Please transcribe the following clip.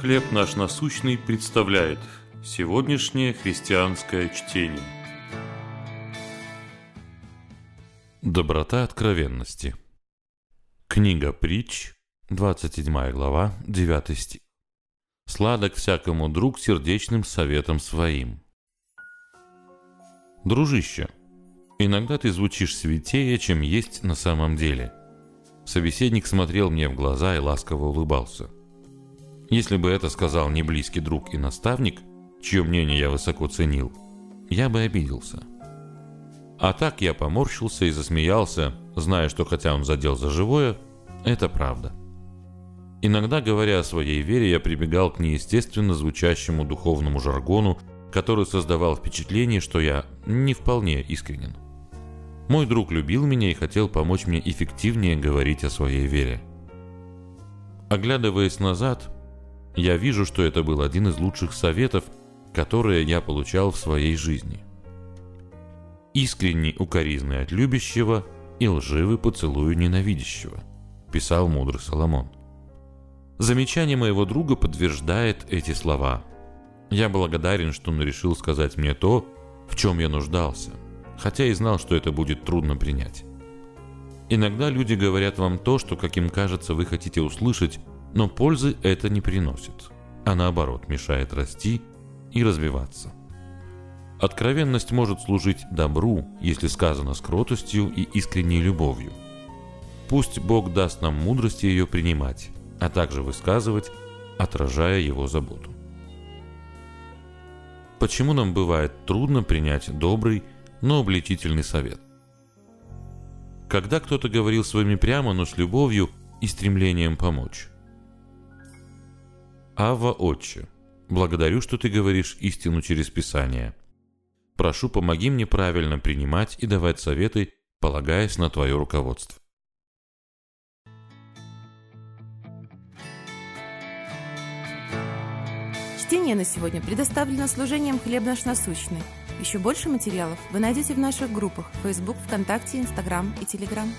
«Хлеб наш насущный» представляет сегодняшнее христианское чтение. Доброта откровенности. Книга притч, 27 глава, 9 стих. «Сладок всякому друг сердечным советом своим». Дружище, иногда ты звучишь святее, чем есть на самом деле. Собеседник смотрел мне в глаза и ласково улыбался. Если бы это сказал не близкий друг и наставник, чье мнение я высоко ценил, я бы обиделся. А так я поморщился и засмеялся, зная, что хотя он задел за живое, это правда. Иногда, говоря о своей вере, я прибегал к неестественно звучащему духовному жаргону, который создавал впечатление, что я не вполне искренен. Мой друг любил меня и хотел помочь мне эффективнее говорить о своей вере. Оглядываясь назад, я вижу, что это был один из лучших советов, которые я получал в своей жизни. «Искренний укоризный от любящего и лживый поцелую ненавидящего», писал мудрый Соломон. Замечание моего друга подтверждает эти слова. Я благодарен, что он решил сказать мне то, в чем я нуждался, хотя и знал, что это будет трудно принять. Иногда люди говорят вам то, что, как им кажется, вы хотите услышать, но пользы это не приносит, а наоборот мешает расти и развиваться. Откровенность может служить добру, если сказано с кротостью и искренней любовью. Пусть Бог даст нам мудрости ее принимать, а также высказывать, отражая его заботу. Почему нам бывает трудно принять добрый, но обличительный совет? Когда кто-то говорил с вами прямо, но с любовью и стремлением помочь. Ава Отче, благодарю, что ты говоришь истину через Писание. Прошу, помоги мне правильно принимать и давать советы, полагаясь на твое руководство. Чтение на сегодня предоставлено служением «Хлеб наш насущный». Еще больше материалов вы найдете в наших группах Facebook, ВКонтакте, Инстаграм и Телеграм.